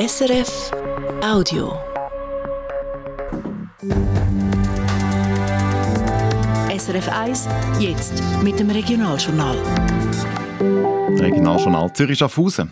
SRF Audio. SRF 1, jetzt mit dem Regionaljournal. Regionaljournal Zürich-Schaffhausen.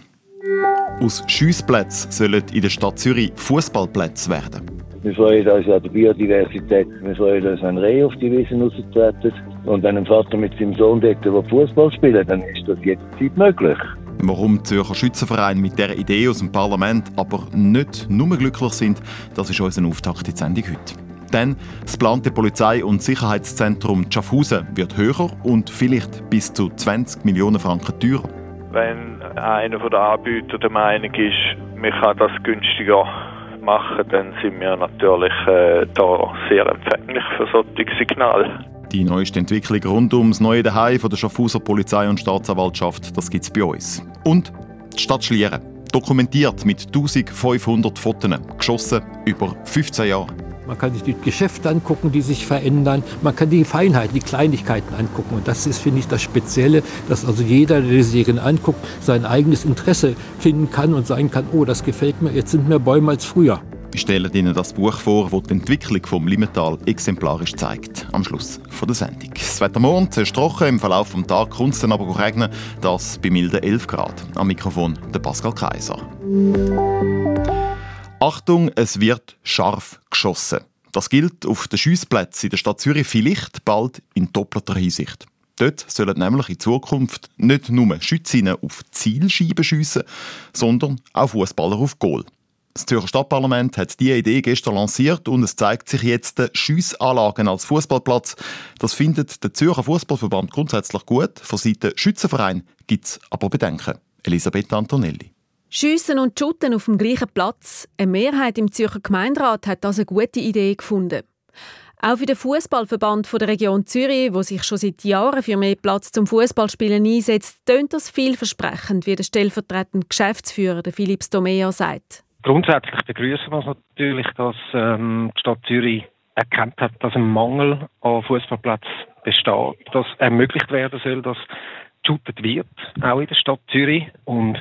Aus Schiessplätzen sollen in der Stadt Zürich Fußballplätze werden. Wir freuen uns an der Biodiversität. Wir freuen uns, wenn Rehe auf die Wiesen raustreten. Und wenn ein Vater mit seinem Sohn dort Fußball spielen dann ist das jederzeit möglich. Warum die Zürcher Schützenverein mit dieser Idee aus dem Parlament aber nicht nur glücklich sind, das ist unser Auftakt in die Sendung heute. Denn das geplante Polizei- und Sicherheitszentrum Schaffhausen wird höher und vielleicht bis zu 20 Millionen Franken teurer. Wenn einer der Anbieter der Meinung ist, man kann das günstiger machen, dann sind wir natürlich äh, da sehr empfänglich für solche Signale. Die neueste Entwicklung rund ums neue Daheim von der Schaffhauser Polizei und Staatsanwaltschaft, das gibt es bei uns. Und die Stadt Schlieren, dokumentiert mit 1500 Fotos, geschossen über 15 Jahre. Man kann sich die Geschäfte angucken, die sich verändern. Man kann die Feinheiten, die Kleinigkeiten angucken. Und das ist, finde ich, das Spezielle, dass also jeder, der die Serien anguckt, sein eigenes Interesse finden kann und sagen kann, oh, das gefällt mir, jetzt sind mehr Bäume als früher. Wir stellen Ihnen das Buch vor, das die Entwicklung vom Limmental exemplarisch zeigt. Am Schluss der Sendung. Das Wetter morgen zuerst trocken, im Verlauf des Tages kommt es dann aber regnen. Das bei milden 11 Grad. Am Mikrofon der Pascal Kaiser. Achtung, es wird scharf geschossen. Das gilt auf den Schiessplätzen in der Stadt Zürich vielleicht bald in doppelter Hinsicht. Dort sollen nämlich in Zukunft nicht nur Schützinnen auf Zielscheiben schiessen, sondern auch Fußballer auf Goal. Das Zürcher Stadtparlament hat diese Idee gestern lanciert und es zeigt sich jetzt Schiessanlagen als Fußballplatz. Das findet der Zürcher Fußballverband grundsätzlich gut. Von Seiten Schützenverein gibt es aber Bedenken. Elisabeth Antonelli. Schiessen und Shooten auf dem gleichen Platz. Eine Mehrheit im Zürcher Gemeinderat hat das eine gute Idee gefunden. Auch für den Fußballverband der Region Zürich, wo sich schon seit Jahren für mehr Platz zum Fußballspielen einsetzt, tönt das vielversprechend, wie der stellvertretende Geschäftsführer Philipp Stomea sagt. Grundsätzlich begrüßen wir natürlich, dass ähm, die Stadt Zürich erkannt hat, dass ein Mangel an Fußballplatz besteht, dass ermöglicht werden soll, dass geshootet wird, auch in der Stadt Zürich und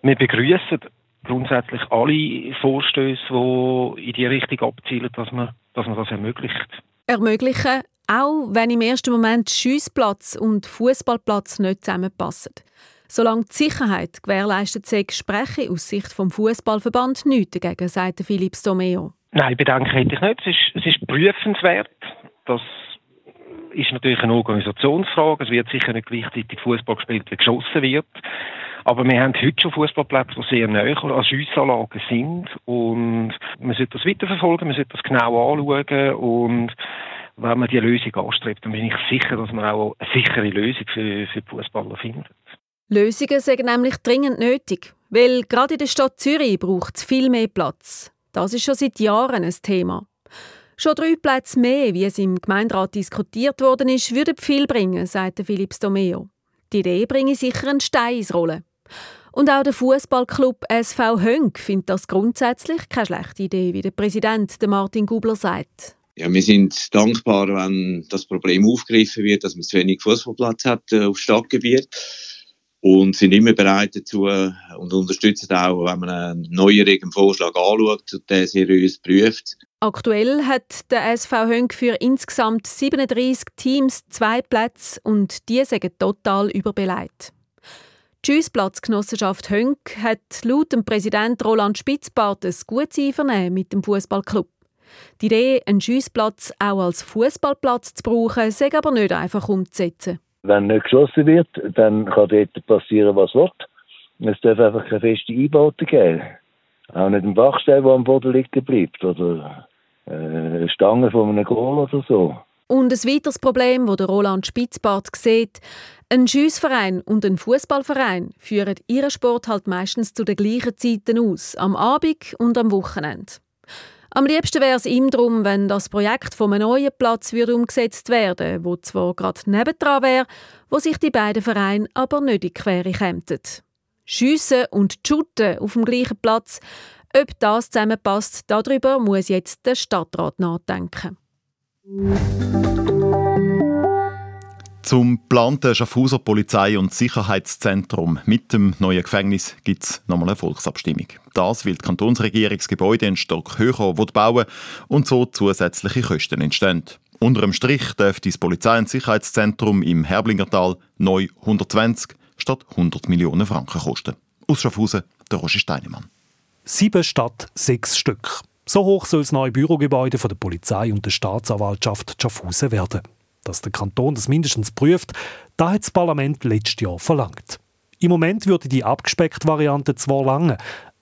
wir begrüßen grundsätzlich alle Vorstöße, die in die Richtung abzielen, dass man, dass man das ermöglicht. Ermöglichen, auch wenn im ersten Moment Schiessplatz und Fußballplatz nicht zusammenpassen. Solange die Sicherheit gewährleistet sei, spreche aus Sicht vom Fußballverband nichts dagegen, sagt Philipp Someo. Nein, Bedenken hätte ich nicht. Es ist, es ist prüfenswert. Das ist natürlich eine Organisationsfrage. Es wird sicher nicht gleichzeitig Fußball gespielt, wie geschossen wird. Aber wir haben heute schon Fußballplätze, die sehr nahe an Schiessanlagen sind. Und man sollte das weiterverfolgen, man sollte das genau anschauen. Und wenn man diese Lösung anstrebt, dann bin ich sicher, dass man auch eine sichere Lösung für, für die Fußballer findet. Lösungen sind nämlich dringend nötig, weil gerade in der Stadt Zürich braucht es viel mehr Platz. Das ist schon seit Jahren ein Thema. Schon drei Plätze mehr, wie es im Gemeinderat diskutiert worden ist, würden viel bringen, sagte Philipp Stomeo. Die Idee bringe sicher einen Stein ins Rollen. Und auch der Fußballclub SV Hönk findet das grundsätzlich keine schlechte Idee, wie der Präsident Martin Gubler sagt. Ja, wir sind dankbar, wenn das Problem aufgegriffen wird, dass man zu wenig Fußballplatz hat äh, auf Stadtgebiet und sind immer bereit dazu äh, und unterstützen auch, wenn man einen neueren Vorschlag anschaut und den seriös prüft. Aktuell hat der SV Hönk für insgesamt 37 Teams zwei Plätze und die sind total überbeleidigt. Die Schiessplatzgenossenschaft Hönk hat laut dem Präsident Roland Spitzbart ein gutes Einvernehmen mit dem Fußballclub. Die Idee, einen Schiessplatz auch als Fußballplatz zu brauchen, ist aber nicht einfach umzusetzen. Wenn nicht geschossen wird, dann kann dort passieren, was will. Es darf einfach keine feste Einbauten geben. Auch nicht ein Bachstein, der am Boden liegen bleibt. Oder äh, eine Stange von einem Goal oder so. Und ein weiteres Problem, das Roland Spitzbart sieht, ein Schiessverein und ein Fußballverein führen ihren Sport halt meistens zu den gleichen Zeiten aus, am Abend und am Wochenende. Am liebsten wäre es ihm darum, wenn das Projekt von einem neuen Platz würde umgesetzt werden wo zwar gerade nebendran wäre, wo sich die beiden Vereine aber nicht in die Quere kämen. Schiessen und Shooten auf dem gleichen Platz, ob das zusammenpasst, darüber muss jetzt der Stadtrat nachdenken. Zum geplanten Schaffhauser Polizei- und Sicherheitszentrum mit dem neuen Gefängnis gibt es nochmal eine Volksabstimmung. Das, weil die Kantonsregierung das Gebäude einen Stock höher bauen und so zusätzliche Kosten entstehen. Unter dem Strich dürfte das Polizei- und Sicherheitszentrum im Herblingertal neu 120 statt 100 Millionen Franken kosten. Aus Schaffhausen, der Roger Steinemann. Sieben statt sechs Stück. So hoch soll das neue Bürogebäude von der Polizei und der Staatsanwaltschaft Schaffhausen werden dass der Kanton das mindestens prüft, da hat das Parlament letztes Jahr verlangt. Im Moment würde die abgespeckte Variante zwar lange,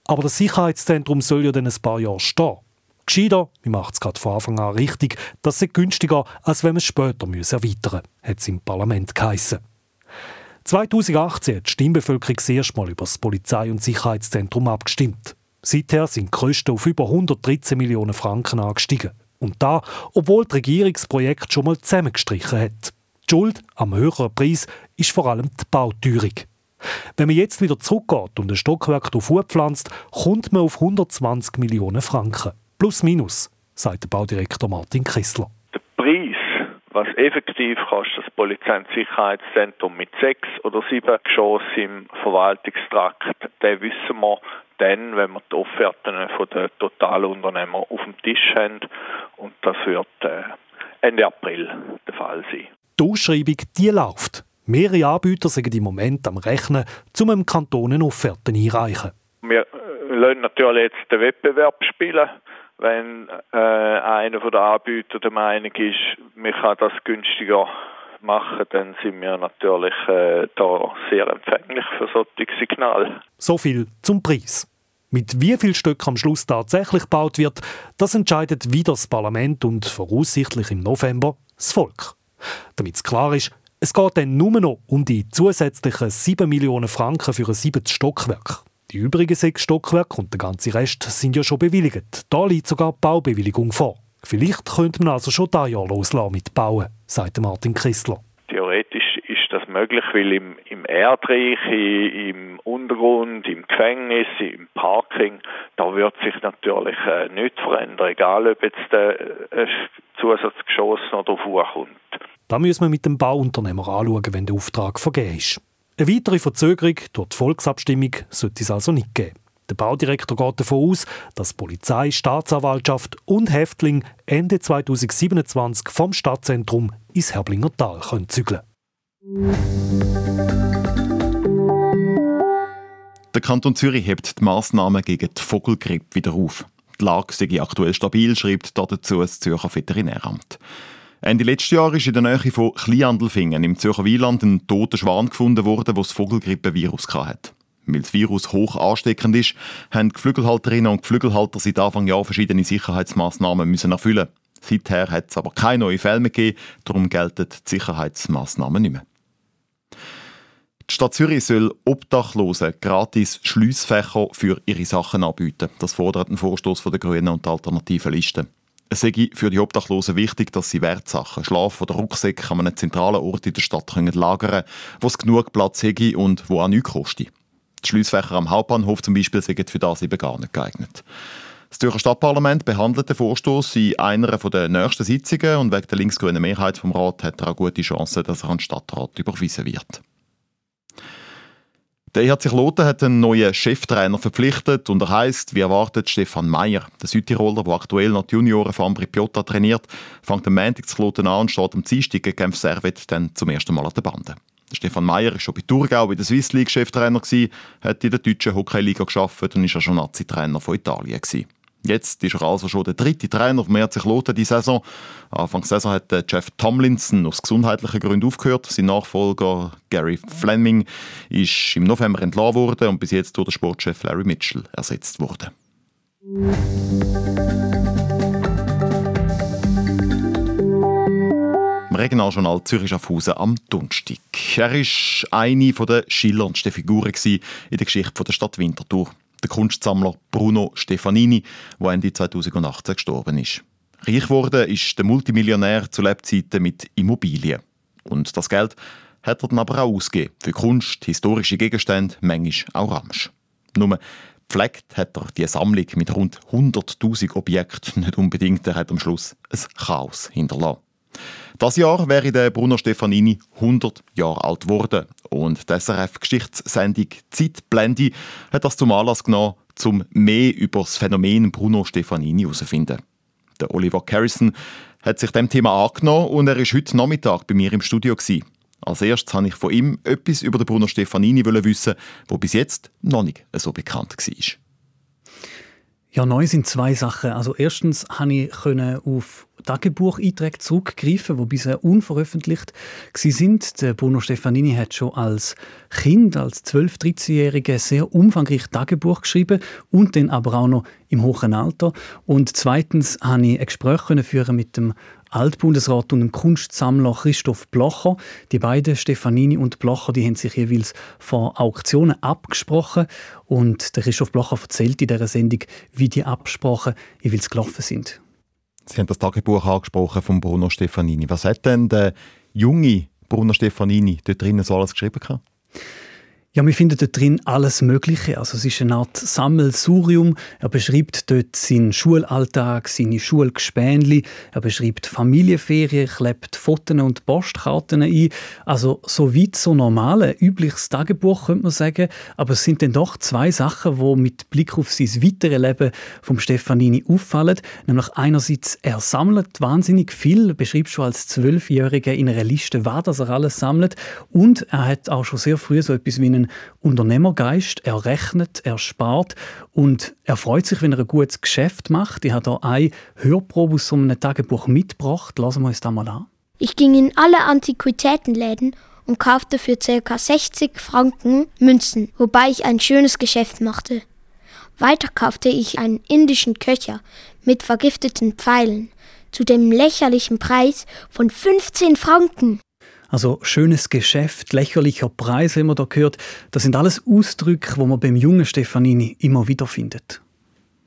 aber das Sicherheitszentrum soll ja dann ein paar Jahre stehen. Gescheiter, wir machen es gerade von Anfang an richtig, das ist günstiger, als wenn wir es später erweitern müssen, hat es im Parlament geheissen. 2018 hat die Stimmbevölkerung das erste Mal über das Polizei- und Sicherheitszentrum abgestimmt. Seither sind die Kosten auf über 113 Millionen Franken angestiegen. Und da, obwohl das Projekt schon mal zusammengestrichen hat. Die Schuld am höheren Preis ist vor allem die Bauteuerung. Wenn man jetzt wieder zurückgeht und ein Stockwerk pflanzt, kommt man auf 120 Millionen Franken. Plus minus, sagt der Baudirektor Martin Kessler. Der Preis, was effektiv kostet das Polizei- und Sicherheitszentrum mit sechs oder sieben Geschossen im Verwaltungstrakt, den wissen wir dann, wenn wir die Offerten von den Totalunternehmern auf dem Tisch haben. Und das wird äh, Ende April der Fall sein. Die Ausschreibung die läuft. Mehrere Anbieter sind im Moment am Rechnen, um dem Kanton Offerten einreichen. Wir äh, lassen natürlich jetzt den Wettbewerb spielen. Wenn äh, einer der Anbieter der Meinung ist, man kann das günstiger machen, dann sind wir natürlich äh, da sehr empfänglich für solche Signale. So viel zum Preis. Mit wie viel Stück am Schluss tatsächlich gebaut wird, das entscheidet wieder das Parlament und voraussichtlich im November das Volk. Damit es klar ist, es geht dann nur noch um die zusätzlichen 7 Millionen Franken für ein siebtes Stockwerk. Die übrigen sechs Stockwerke und der ganze Rest sind ja schon bewilligt. Da liegt sogar die Baubewilligung vor. Vielleicht könnte man also schon dieses Jahr loslassen mit Bauen, sagt Martin Christler. Theoretisch ist das möglich, weil im, im Erdreich, im Untergrund, im Gefängnis, im Parking, da wird sich natürlich äh, nichts verändern, egal ob jetzt der äh, Zusatzgeschoss noch drauf kommt. Da müssen wir mit dem Bauunternehmer anschauen, wenn der Auftrag vergeben ist. Eine weitere Verzögerung durch die Volksabstimmung sollte es also nicht geben. Der Baudirektor geht davon aus, dass Polizei, Staatsanwaltschaft und Häftling Ende 2027 vom Stadtzentrum ins Herblinger Tal zügeln Der Kanton Zürich hebt die Massnahmen gegen die Vogelgrippe wieder auf. Die Lage sei aktuell stabil, schreibt dazu das Zürcher Veterinäramt. Ende letzten Jahr ist in der Nähe von Kleinandelfingen im Zürcher Wieland ein toter Schwan gefunden worden, der das Vogelgrippevirus hatte. Weil das Virus hoch ansteckend ist, haben die Geflügelhalterinnen und Geflügelhalter seit Anfang Jahr verschiedene Sicherheitsmaßnahmen müssen erfüllen. Seither hat es aber keine neuen Fälle mehr gegeben, darum gelten die Sicherheitsmaßnahmen nicht mehr. Die Stadt Zürich soll Obdachlosen gratis Schliessfächer für ihre Sachen anbieten. Das fordert ein Vorstoß der Grünen und der Alternativen Liste. Es sei für die Obdachlosen wichtig, dass sie Wertsachen, Schlaf- oder Rucksäcke an einem zentralen Ort in der Stadt lagern können, wo es genug Platz hätte und wo auch nichts kostet. Die Schliessfächer am Hauptbahnhof zum Beispiel sind für das eben gar nicht geeignet. Das Zürcher Stadtparlament behandelt den Vorstoß in einer der nächsten Sitzungen und wegen der linksgrünen Mehrheit vom Rat hat er auch gute Chancen, dass er an den Stadtrat überwiesen wird. Der EHC Kloten hat einen neuen Cheftrainer verpflichtet und er heißt, wie erwartet, Stefan Meyer. Der Südtiroler, der aktuell noch die Junioren von Ambri Piotta trainiert, fängt am Montag zu Kloten an und steht am Dienstag gegen Genf Servet dann zum ersten Mal an der Bande. Stefan Meyer war schon bei Thurgau in der Swiss League Cheftrainer, hat in der deutschen Hockeyliga geschafft und war schon Nazi-Trainer von Italien. Gewesen. Jetzt ist er also schon der dritte Trainer vom RC Kloten die Saison. Anfang der Saison hat Jeff Tomlinson aus gesundheitlichen Gründen aufgehört. Sein Nachfolger Gary Fleming ist im November entlassen worden und bis jetzt durch den Sportchef Larry Mitchell ersetzt worden. Regionaljournal Zürich Schaffhausen am Donnerstag. Er war eine der schillerndsten Figuren in der Geschichte der Stadt Winterthur. Der Kunstsammler Bruno Stefanini, der Ende 2018 gestorben ist. Reich geworden ist der Multimillionär zu Lebzeiten mit Immobilien. Und das Geld hat er dann aber auch ausgegeben. Für Kunst, historische Gegenstände, manchmal auch Ramsch. Nur pflegt hat er die Sammlung mit rund 100.000 Objekten nicht unbedingt. Er hat am Schluss ein Chaos hinterlassen. Das Jahr wäre der Bruno Stefanini 100 Jahre alt geworden. Und die SRF-Geschichtssendung Zeitblende hat das zum Anlass genommen, um mehr über das Phänomen Bruno Stefanini herauszufinden. Der Oliver Carrison hat sich dem Thema angenommen und er ist heute Nachmittag bei mir im Studio. Gewesen. Als erstes wollte ich von ihm etwas über den Bruno Stefanini wissen, wo bis jetzt noch nicht so bekannt war. Ja, neu sind zwei Sachen. Also erstens konnte ich auf Tagebucheinträge zurückgreifen, die bisher unveröffentlicht sind. Der Bruno Stefanini hat schon als Kind, als 12-, 13-Jähriger sehr umfangreich Tagebuch geschrieben und dann aber auch noch im hohen Alter. Und zweitens konnte ich ein Gespräch führen mit dem Altbundesrat und dem Kunstsammler Christoph Blocher. Die beiden, Stefanini und Blocher, die haben sich jeweils vor Auktionen abgesprochen und der Christoph Blocher erzählt in dieser Sendung, wie die Absprachen jeweils gelaufen sind. Sie haben das Tagebuch angesprochen von Bruno Stefanini. Was hat denn der junge Bruno Stefanini dort drinnen so alles geschrieben? Gehabt? Ja, wir finden dort drin alles Mögliche. Also es ist eine Art Sammelsurium. Er beschreibt dort seinen Schulalltag, seine Schulgespänli. Er beschreibt Familienferien, klebt Fotos und Postkarten ein. Also so weit so normal, übliches Tagebuch, könnte man sagen. Aber es sind dann doch zwei Sachen, die mit Blick auf sein weiteres Leben vom Stefanini auffallen. Nämlich einerseits, er sammelt wahnsinnig viel, er beschreibt schon als Zwölfjähriger in einer Liste, was er alles sammelt. Und er hat auch schon sehr früh so etwas wie einen Unternehmergeist. Er rechnet, er spart und er freut sich, wenn er ein gutes Geschäft macht. Ich habe hier eine Hörprobe aus einem Tagebuch mitgebracht. Lassen wir uns das mal an. Ich ging in alle Antiquitätenläden und kaufte für ca. 60 Franken Münzen, wobei ich ein schönes Geschäft machte. Weiter kaufte ich einen indischen Köcher mit vergifteten Pfeilen zu dem lächerlichen Preis von 15 Franken. Also schönes Geschäft, lächerlicher Preis, haben wir da gehört. Das sind alles Ausdrücke, wo man beim jungen Stefanini immer wieder findet.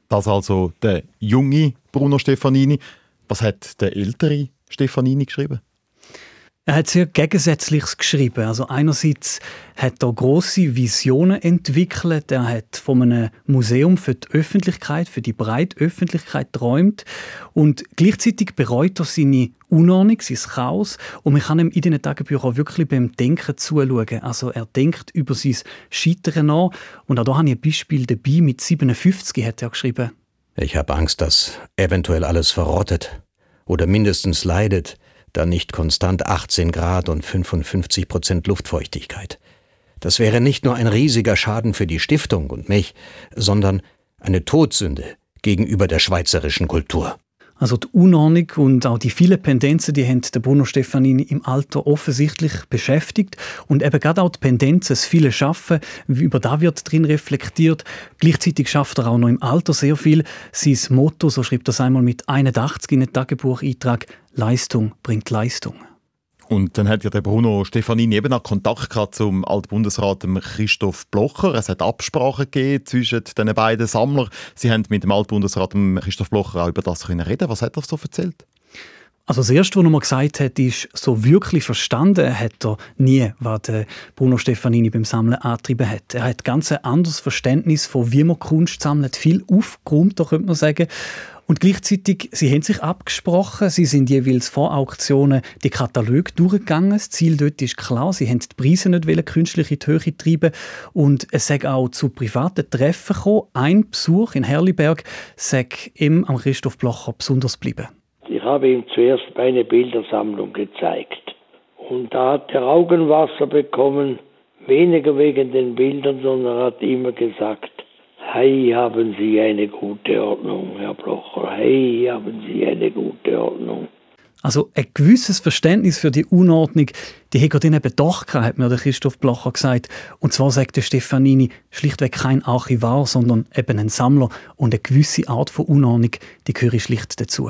Das also der junge Bruno Stefanini. Was hat der ältere Stefanini geschrieben? Er hat sehr Gegensätzliches geschrieben. Also einerseits hat er große Visionen entwickelt. Er hat von einem Museum für die Öffentlichkeit, für die breite Öffentlichkeit träumt und gleichzeitig bereut er seine Unordnung, sein Chaos und man kann ihm in diesen Tagebüchern wirklich beim Denken zuschauen. Also er denkt über sein Scheitern nach und auch da habe ich ein Beispiel dabei. Mit 57 hat er geschrieben. Ich habe Angst, dass eventuell alles verrottet oder mindestens leidet dann nicht konstant 18 Grad und 55 Prozent Luftfeuchtigkeit. Das wäre nicht nur ein riesiger Schaden für die Stiftung und mich, sondern eine Todsünde gegenüber der schweizerischen Kultur. Also die Unordnung und auch die vielen Pendenzen, die haben den Bruno Stefanini im Alter offensichtlich beschäftigt. Und eben gerade auch die Pendenzen, das viele Schaffen, über da wird drin reflektiert. Gleichzeitig schafft er auch noch im Alter sehr viel. Sein Motto, so schreibt er es einmal mit 81 in den Tagebucheintrag, Leistung bringt Leistung. Und dann hat ja der Bruno Stefanini eben auch Kontakt gehabt zum Altbundesrat Christoph Blocher. Es hat Absprachen gegeben zwischen den beiden Sammlern. Sie haben mit dem Altbundesrat Christoph Blocher auch über das können reden. Was hat er so erzählt? Also das Erste, was er mal gesagt hat, ist, so wirklich verstanden hat er nie, was Bruno Stefanini beim Sammeln angetrieben hat. Er hat ganz ein anderes Verständnis von wie man Kunst sammelt, viel aufgeräumter, könnte man sagen. Und gleichzeitig, sie haben sich abgesprochen, sie sind jeweils vor Auktionen die Kataloge durchgegangen. Das Ziel dort ist klar, sie haben die Preise nicht künstlich in die Höhe treiben und es sei auch zu privaten Treffen gekommen. Ein Besuch in Herliberg sei ihm am Christoph Blocher besonders geblieben. Ich habe ihm zuerst meine Bildersammlung gezeigt und da hat er Augenwasser bekommen, weniger wegen den Bildern, sondern hat immer gesagt, Hey, haben Sie eine gute Ordnung, Herr Blocher. Hey, haben Sie eine gute Ordnung. Also ein gewisses Verständnis für die Unordnung, die hat er eben doch gehabt, hat mir der Christoph Blocher gesagt. Und zwar sagt der Stefanini schlichtweg kein Archivar, sondern eben ein Sammler. Und eine gewisse Art von Unordnung, die gehöre schlicht dazu.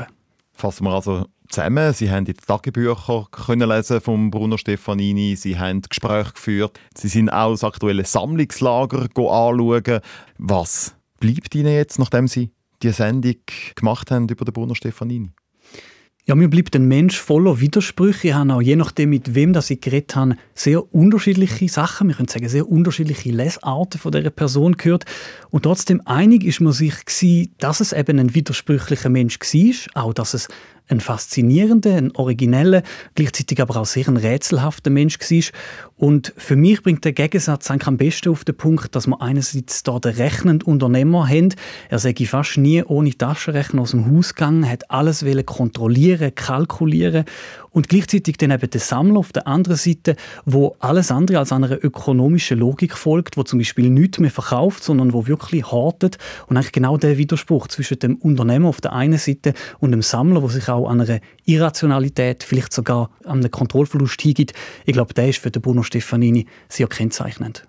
Fassen wir also zusammen. Sie haben die Tagebücher können lesen von Bruno Stefanini. Sie haben Gespräche geführt. Sie sind auch das aktuelle Sammlungslager anschauen. Was bleibt Ihnen jetzt, nachdem Sie die Sendung gemacht haben über den Bruno Stefanini? Ja, mir bleibt ein Mensch voller Widersprüche. Ich habe auch je nachdem, mit wem das ich geredet habe, sehr unterschiedliche Sachen, wir können sagen, sehr unterschiedliche Lesarten von dieser Person gehört. Und trotzdem einig ist man sich gewesen, dass es eben ein widersprüchlicher Mensch war, auch dass es ein faszinierender, ein origineller, gleichzeitig aber auch sehr ein rätselhafter Mensch war. Und für mich bringt der Gegensatz eigentlich am besten auf den Punkt, dass wir einerseits da den rechnenden Unternehmer haben. Er sei fast nie ohne Taschenrechner aus dem Haus gegangen, hat alles kontrollieren, kalkulieren und gleichzeitig dann eben der Sammler auf der anderen Seite, wo alles andere als einer ökonomischen Logik folgt, wo zum Beispiel nichts mehr verkauft, sondern wo wirklich hortet und eigentlich genau der Widerspruch zwischen dem Unternehmer auf der einen Seite und dem Sammler, wo sich auch an einer Irrationalität, vielleicht sogar an einem Kontrollverlust hingibt, ich glaube, der ist für den Bruno Stefanini sehr kennzeichnend.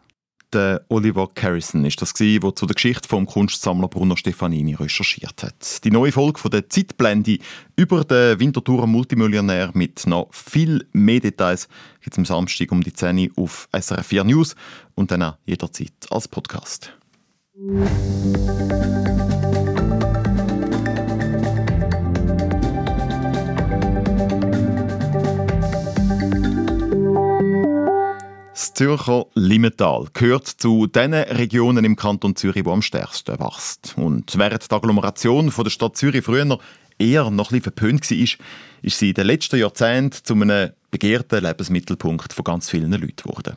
Der Oliver Carrison ist das der zu der Geschichte vom Kunstsammler Bruno Stefanini recherchiert hat. Die neue Folge von der Zeitblende über den Winterthurer Multimillionär mit noch viel mehr Details gibt es am Samstag um die 10 Uhr auf SRF 4 News und dann auch jederzeit als Podcast. Zürcher Limmental gehört zu den Regionen im Kanton Zürich, die am stärksten wächst. Und während die Agglomeration von der Stadt Zürich früher eher noch ein verpönt war, ist sie in den letzten Jahrzehnten zu einem begehrten Lebensmittelpunkt von ganz vielen Leuten geworden.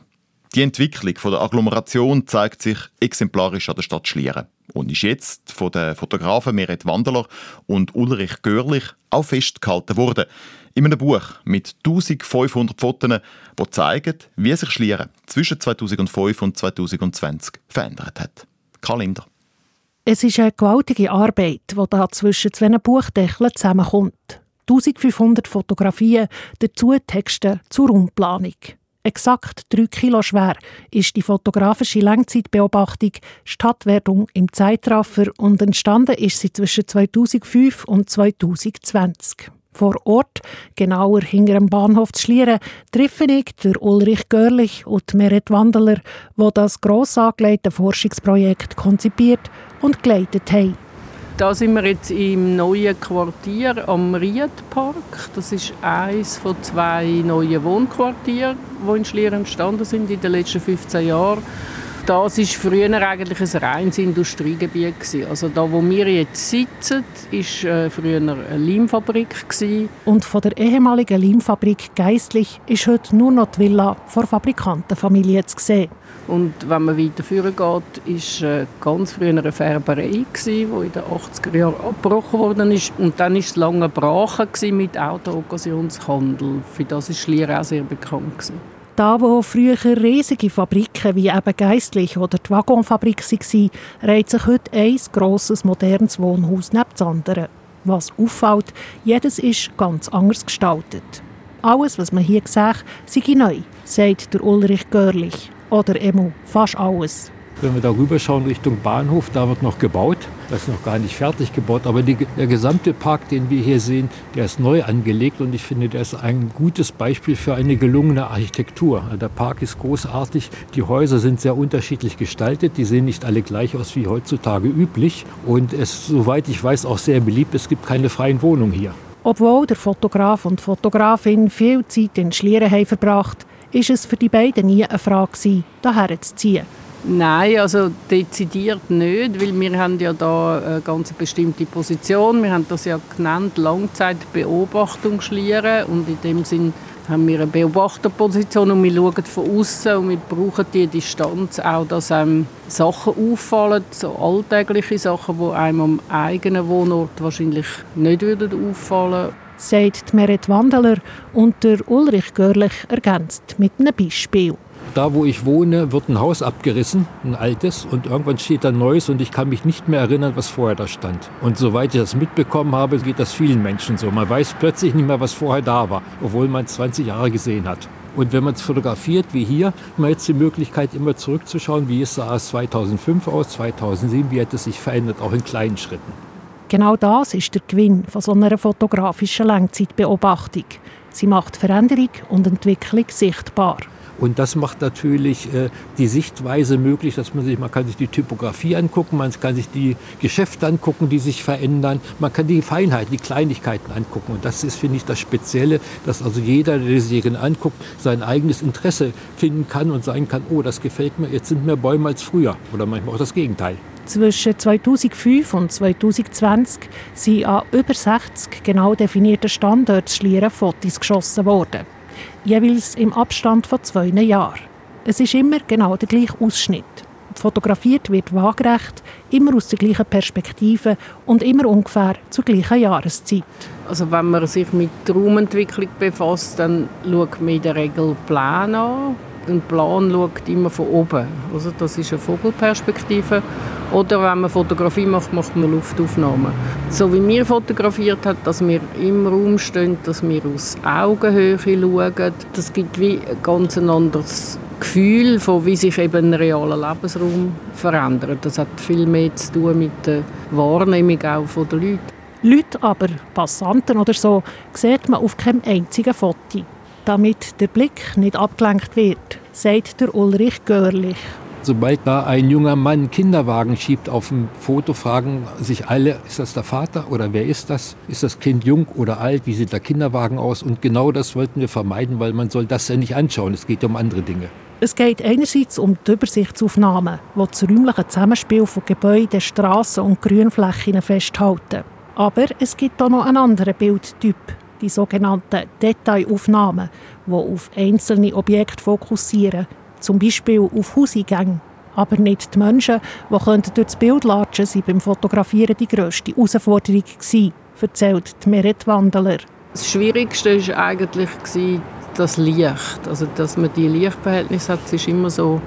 Die Entwicklung der Agglomeration zeigt sich exemplarisch an der Stadt Schlieren und ist jetzt von den Fotografen Meret Wandeler und Ulrich Görlich auch festgehalten worden in einem Buch mit 1500 Fotos, die zeigen, wie sich Schlieren zwischen 2005 und 2020 verändert hat. Karl Linder. Es ist eine gewaltige Arbeit, die da zwischen zwei Buchdeckeln zusammenkommt. 1500 Fotografien, dazu Texte zur Raumplanung. Exakt drei Kilo schwer ist die fotografische Langzeitbeobachtung Stadtwertung im Zeitraffer und entstanden ist sie zwischen 2005 und 2020. Vor Ort, genauer hinter dem Bahnhof zu Schlieren, treffe ich der Ulrich Görlich und Meret Wandeler, wo das gross angelegte Forschungsprojekt konzipiert und geleitet haben. Da sind wir jetzt im neuen Quartier am Riedpark. Das ist eines von zwei neuen Wohnquartieren, die in Schlieren entstanden sind in den letzten 15 Jahren. Das war früher eigentlich ein reines Industriegebiet. Also da, wo wir jetzt sitzen, war äh, früher eine Leimfabrik. Und von der ehemaligen Leimfabrik Geistlich ist heute nur noch die Villa vor Fabrikantenfamilie zu sehen. Und wenn man weiterführen geht, war äh, ganz früher eine Färberei, die in den 80er Jahren abgebrochen worden ist. Und dann war es lange Brache mit Auto-Okkasionshandel. Für das war Schlier auch sehr bekannt. Gewesen. Da, wo früher riesige Fabriken wie eben Geistlich oder die Waggonfabrik waren, reiht sich heute ein grosses, modernes Wohnhaus neben dem anderen. Was auffällt, jedes ist ganz anders gestaltet. Alles, was man hier sieht, sei neu, sagt der Ulrich Görlich. Oder eben fast alles. Wenn wir da rüberschauen Richtung Bahnhof, da wird noch gebaut. Das ist noch gar nicht fertig gebaut. Aber die, der gesamte Park, den wir hier sehen, der ist neu angelegt. Und ich finde, der ist ein gutes Beispiel für eine gelungene Architektur. Der Park ist großartig. Die Häuser sind sehr unterschiedlich gestaltet. Die sehen nicht alle gleich aus wie heutzutage üblich. Und es, ist, soweit ich weiß, auch sehr beliebt. Es gibt keine freien Wohnungen hier. Obwohl der Fotograf und Fotografin viel Zeit in Schlieren haben verbracht, ist es für die beiden nie eine Frage, hierher zu ziehen. Nein, also dezidiert nicht, weil wir haben ja da eine ganz bestimmte Position. Wir haben das ja genannt Langzeitbeobachtung schlieren und in dem Sinn haben wir eine Beobachterposition und wir schauen von außen und wir brauchen die Distanz auch, dass einem Sachen auffallen, so alltägliche Sachen, die einem am eigenen Wohnort wahrscheinlich nicht würden auffallen. Sagt Meret Wandeler und der Ulrich Görlich ergänzt mit einem Beispiel da wo ich wohne, wird ein Haus abgerissen, ein altes, und irgendwann steht da ein neues und ich kann mich nicht mehr erinnern, was vorher da stand. Und soweit ich das mitbekommen habe, geht das vielen Menschen so. Man weiß plötzlich nicht mehr, was vorher da war, obwohl man 20 Jahre gesehen hat. Und wenn man es fotografiert, wie hier, hat man jetzt die Möglichkeit, immer zurückzuschauen, wie es sah es 2005 aus, 2007, wie hat es sich verändert, auch in kleinen Schritten. Genau das ist der Gewinn von so einer fotografischen Langzeitbeobachtung. Sie macht Veränderung und Entwicklung sichtbar. Und das macht natürlich äh, die Sichtweise möglich, dass man sich, man kann sich die Typografie angucken, man kann sich die Geschäfte angucken, die sich verändern, man kann die Feinheiten, die Kleinigkeiten angucken. Und das ist, finde ich, das Spezielle, dass also jeder, der die Serien anguckt, sein eigenes Interesse finden kann und sagen kann, oh, das gefällt mir, jetzt sind mehr Bäume als früher. Oder manchmal auch das Gegenteil. Zwischen 2005 und 2020 sind an über 60 genau definierten Standorten Schlieren Fotos geschossen worden. Jeweils im Abstand von zwei Jahren. Es ist immer genau der gleiche Ausschnitt. Fotografiert wird waagerecht, immer aus der gleichen Perspektive und immer ungefähr zur gleichen Jahreszeit. Also wenn man sich mit Raumentwicklung befasst, dann schaut man in der Regel Pläne an. Ein Plan schaut immer von oben. Also das ist eine Vogelperspektive. Oder wenn man Fotografie macht, macht man Luftaufnahmen. So wie wir fotografiert haben, dass wir im Raum stehen, dass wir aus Augenhöhe schauen, das gibt wie ein ganz anderes Gefühl, von wie sich eben ein realer Lebensraum verändert. Das hat viel mehr zu tun mit der Wahrnehmung auch der Leute. Leute aber, Passanten oder so, sieht man auf keinem einzigen Foto. Damit der Blick nicht abgelenkt wird, sagt der Ulrich Görlich. Sobald da ein junger Mann einen Kinderwagen schiebt auf dem Foto, fragen sich alle, ist das der Vater oder wer ist das? Ist das Kind jung oder alt? Wie sieht der Kinderwagen aus? Und genau das wollten wir vermeiden, weil man soll das ja nicht anschauen. Es geht um andere Dinge. Es geht einerseits um die Übersichtsaufnahmen, die das räumliche Zusammenspiel von Gebäuden, Straßen und Grünflächen festhalten. Aber es gibt auch noch einen anderen Bildtyp, die sogenannten Detailaufnahmen, die auf einzelne Objekte fokussieren, zum Beispiel auf Hauseingänge. Aber nicht die Menschen, die durch das Bild latschen, sind beim Fotografieren die grösste Herausforderung gewesen, erzählt die Meret Wandeler. Das Schwierigste war eigentlich das Licht. Also, dass man die Lichtverhältnisse hat, ist immer so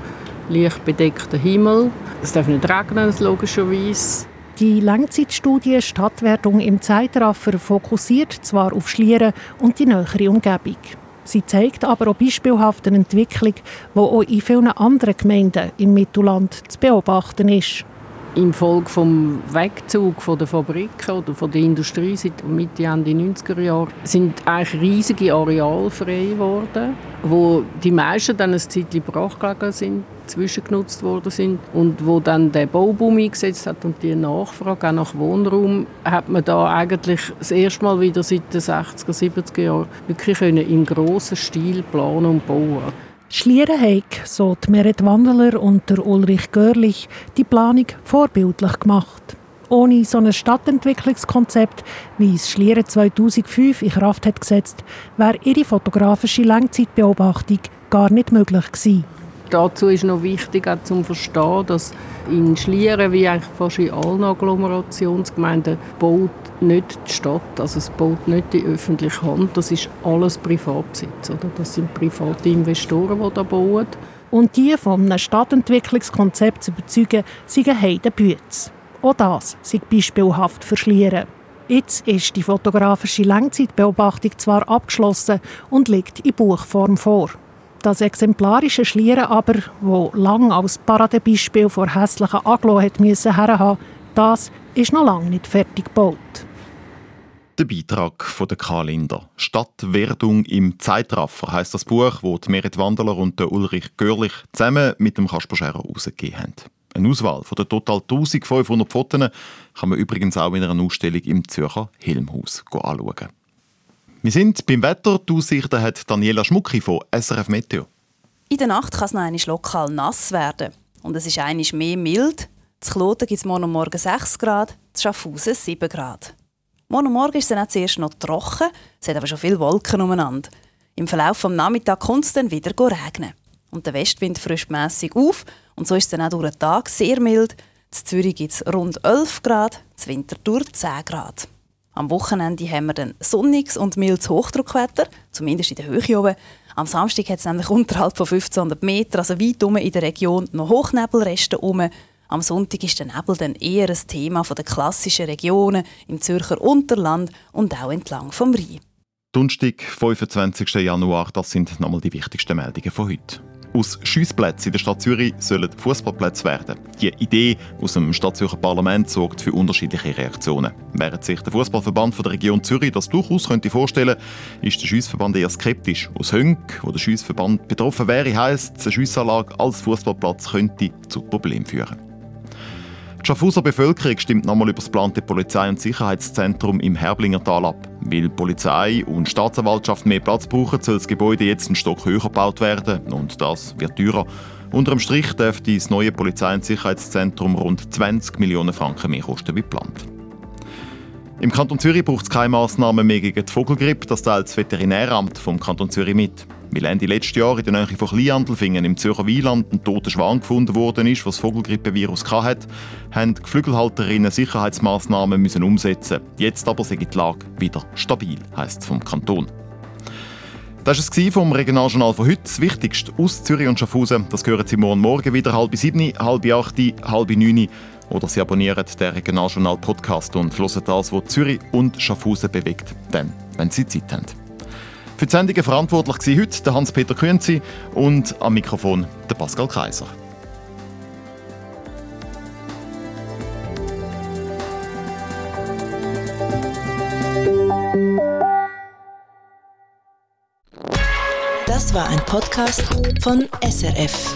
lichtbedeckter Himmel. Es darf nicht regnen, logischerweise. Die Langzeitstudie Stadtwertung im Zeitraffer fokussiert zwar auf Schlieren und die nähere Umgebung. Sie zeigt aber auch beispielhaft eine Entwicklung, die auch in vielen anderen Gemeinden im Mittelland zu beobachten ist. Im Folge vom Wegzug von der Fabriken oder von der Industrie seit Mitte Ende 90er Jahre sind eigentlich riesige Areale frei geworden, wo die meisten dann ein Zeitchen brach gelegen sind zwischengenutzt worden sind und wo dann der Bauboom eingesetzt hat und die Nachfrage auch nach Wohnraum, hat man da eigentlich das erste Mal wieder seit den 60er, 70er Jahren wirklich können im grossen Stil planen und bauen. Schlierenheig, so die Meret Wandeler und der Ulrich Görlich, die Planung vorbildlich gemacht. Ohne so ein Stadtentwicklungskonzept, wie es Schlieren 2005 in Kraft hat gesetzt, wäre ihre fotografische Langzeitbeobachtung gar nicht möglich gewesen. Dazu ist noch wichtig auch zu verstehen, dass in Schlieren, wie eigentlich fast in allen Agglomerationsgemeinden, baut nicht die Stadt, also es baut nicht die öffentliche Hand, das ist alles Privatbesitz. Oder? Das sind private Investoren, die da bauen. Und die von einem Stadtentwicklungskonzept zu überzeugen, sind Heidenbütz. Auch das sind beispielhaft für Schlieren. Jetzt ist die fotografische Langzeitbeobachtung zwar abgeschlossen und liegt in Buchform vor. Das exemplarische Schlieren aber, wo lang als Paradebeispiel vor hässlichen Aglo hat müssen herhaben, das ist noch lange nicht fertig gebaut. Der Beitrag von der Kalender. Stadtwerdung im Zeitraffer heißt das Buch, wo die Merit Wandeler und der Ulrich Görlich zusammen mit dem Kasper Scherer herausgegeben haben. Eine Auswahl von der total 1500 Fotos kann man übrigens auch in einer Ausstellung im Zürcher Helmhaus anschauen. Wir sind beim Wetter. Die Aussichten hat Daniela Schmucki von SRF Meteo. In der Nacht kann es noch einmal lokal nass werden. Und es ist einisch mehr mild. Zu Kloten gibt es morgen Morgen 6 Grad, zu Schaffhausen 7 Grad. Morgen Morgen ist es dann zuerst noch trocken, es hat aber schon viele Wolken umeinander. Im Verlauf des Nachmittags kommt es dann wieder regnen. Und der Westwind frischt mässig auf und so ist es dann auch durch den Tag sehr mild. In Zürich gibt es rund 11 Grad, zu Winterthur 10 Grad. Am Wochenende haben wir dann sonniges und mildes Hochdruckwetter, zumindest in der Höhe oben. Am Samstag hat es nämlich unterhalb von 1500 Metern, also weit um in der Region, noch Hochnebelreste um. Am Sonntag ist der Nebel dann eher ein Thema der klassischen Regionen im Zürcher Unterland und auch entlang vom Rhein. Donnerstag, 25. Januar, das sind nochmal die wichtigsten Meldungen von heute. Aus Schiessplätzen in der Stadt Zürich sollen Fußballplätze werden. Die Idee aus dem Stadtzürcher Parlament sorgt für unterschiedliche Reaktionen. Während sich der Fußballverband der Region Zürich das durchaus könnte vorstellen, ist der Schiessverband eher skeptisch. Aus Hönk, wo der Schiessverband betroffen wäre, heisst, eine Schiessanlage als Fußballplatz könnte zu Problemen führen. Die Schaffhauser Bevölkerung stimmt nochmal über das geplante Polizei- und Sicherheitszentrum im Herblingertal ab. Weil Polizei und Staatsanwaltschaft mehr Platz brauchen, soll das Gebäude jetzt einen Stock höher gebaut werden. Und das wird teurer. Unter dem Strich dürfte das neue Polizei- und Sicherheitszentrum rund 20 Millionen Franken mehr kosten wie geplant. Im Kanton Zürich braucht es keine Massnahmen mehr gegen die Vogelgrippe. Das teilt das Veterinäramt vom Kanton Zürich mit. Weil Ende letztes Jahr in der Nähe von Kleinhandelfingen im Zürcher Wieland ein toter Schwan gefunden worden ist, was das Vogelgrippevirus hatte, haben die Geflügelhalterinnen Sicherheitsmaßnahmen müssen umsetzen. Jetzt aber sei die Lage wieder stabil, heisst es vom Kanton. Das war es vom Regionaljournal von heute. Das Wichtigste aus Zürich und Schaffhausen, das hören Sie morgen Morgen wieder halb sieben, halb acht, halb neun oder Sie abonnieren den Regionaljournal Podcast und hören das, was Zürich und Schaffhausen bewegt, dann, wenn Sie Zeit haben. Für die Sendung verantwortlich war heute der Hans-Peter Künzi und am Mikrofon der Pascal Kaiser. Das war ein Podcast von SRF.